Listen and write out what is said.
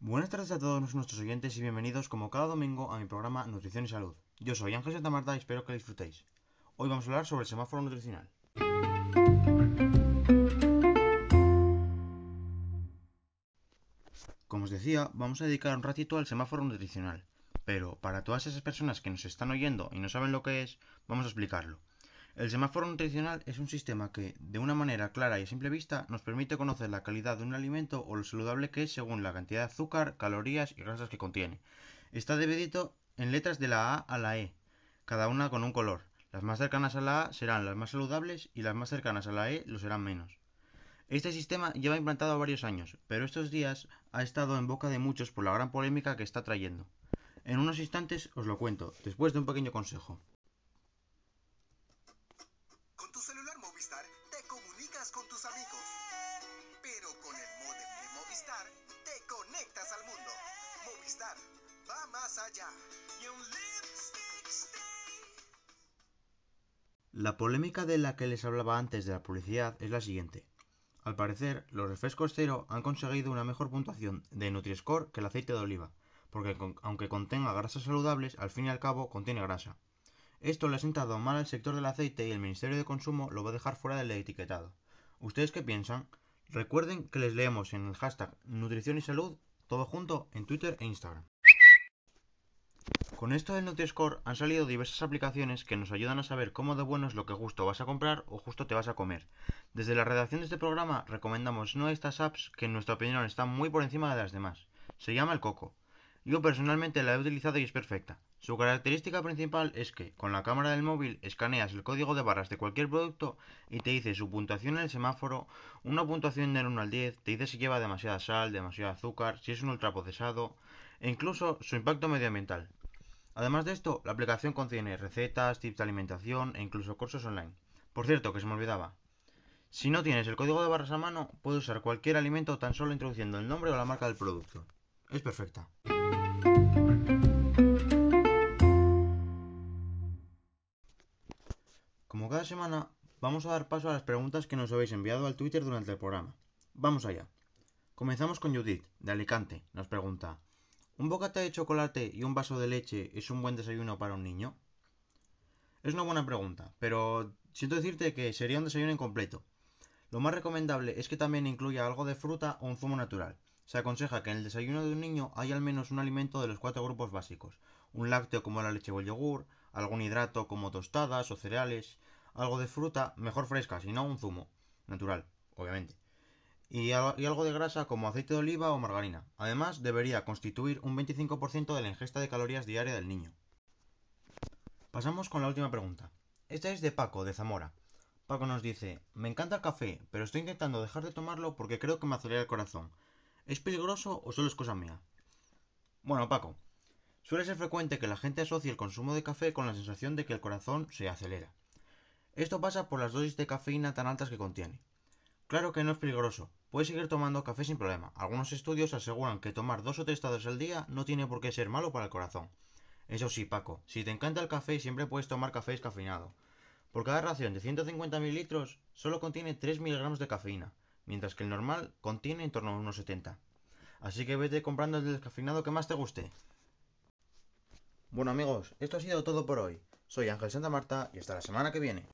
Buenas tardes a todos nuestros oyentes y bienvenidos como cada domingo a mi programa Nutrición y Salud. Yo soy Ángel Santa Marta y espero que disfrutéis. Hoy vamos a hablar sobre el semáforo nutricional. Como os decía, vamos a dedicar un ratito al semáforo nutricional, pero para todas esas personas que nos están oyendo y no saben lo que es, vamos a explicarlo. El semáforo nutricional es un sistema que, de una manera clara y a simple vista, nos permite conocer la calidad de un alimento o lo saludable que es según la cantidad de azúcar, calorías y grasas que contiene. Está dividido en letras de la A a la E, cada una con un color. Las más cercanas a la A serán las más saludables y las más cercanas a la E lo serán menos. Este sistema lleva implantado varios años, pero estos días ha estado en boca de muchos por la gran polémica que está trayendo. En unos instantes os lo cuento, después de un pequeño consejo. La polémica de la que les hablaba antes de la publicidad es la siguiente. Al parecer, los refrescos cero han conseguido una mejor puntuación de Nutri-Score que el aceite de oliva, porque aunque contenga grasas saludables, al fin y al cabo contiene grasa. Esto le ha sentado mal al sector del aceite y el Ministerio de Consumo lo va a dejar fuera del etiquetado. ¿Ustedes qué piensan? Recuerden que les leemos en el hashtag Nutrición y Salud, todo junto, en Twitter e Instagram. Con esto del Nutri-Score han salido diversas aplicaciones que nos ayudan a saber cómo de bueno es lo que justo vas a comprar o justo te vas a comer. Desde la redacción de este programa recomendamos una de estas apps que en nuestra opinión está muy por encima de las demás. Se llama el Coco. Yo personalmente la he utilizado y es perfecta. Su característica principal es que con la cámara del móvil escaneas el código de barras de cualquier producto y te dice su puntuación en el semáforo, una puntuación del 1 al 10, te dice si lleva demasiada sal, demasiado azúcar, si es un ultraprocesado e incluso su impacto medioambiental. Además de esto, la aplicación contiene recetas, tips de alimentación e incluso cursos online. Por cierto, que se me olvidaba. Si no tienes el código de barras a mano, puedes usar cualquier alimento tan solo introduciendo el nombre o la marca del producto. Es perfecta. Como cada semana, vamos a dar paso a las preguntas que nos habéis enviado al Twitter durante el programa. Vamos allá. Comenzamos con Judith, de Alicante. Nos pregunta, ¿Un bocata de chocolate y un vaso de leche es un buen desayuno para un niño? Es una buena pregunta, pero siento decirte que sería un desayuno incompleto. Lo más recomendable es que también incluya algo de fruta o un zumo natural. Se aconseja que en el desayuno de un niño haya al menos un alimento de los cuatro grupos básicos. Un lácteo como la leche o el yogur, algún hidrato como tostadas o cereales, algo de fruta, mejor fresca, si no un zumo, natural, obviamente y, algo de grasa como aceite de oliva o margarina. Además, debería constituir un 25% de la ingesta de calorías diaria del niño. Pasamos con la última pregunta. Esta es de Paco, de Zamora. Paco nos dice, me encanta el café, pero estoy intentando dejar de tomarlo porque creo que me acelera el corazón. ¿Es peligroso o solo es cosa mía? Bueno, Paco, suele ser frecuente que la gente asocie el consumo de café con la sensación de que el corazón se acelera. Esto pasa por las dosis de cafeína tan altas que contiene. Claro que no es peligroso, puedes seguir tomando café sin problema. Algunos estudios aseguran que tomar dos o tres tazas al día no tiene por qué ser malo para el corazón. Eso sí, Paco, si te encanta el café siempre puedes tomar café descafeinado. Por cada ración de 150 mililitros solo contiene 3 miligramos de cafeína, mientras que el normal contiene en torno a unos 70. Así que vete comprando el descafeinado que más te guste. Bueno amigos, esto ha sido todo por hoy. Soy Ángel Santa Marta y hasta la semana que viene.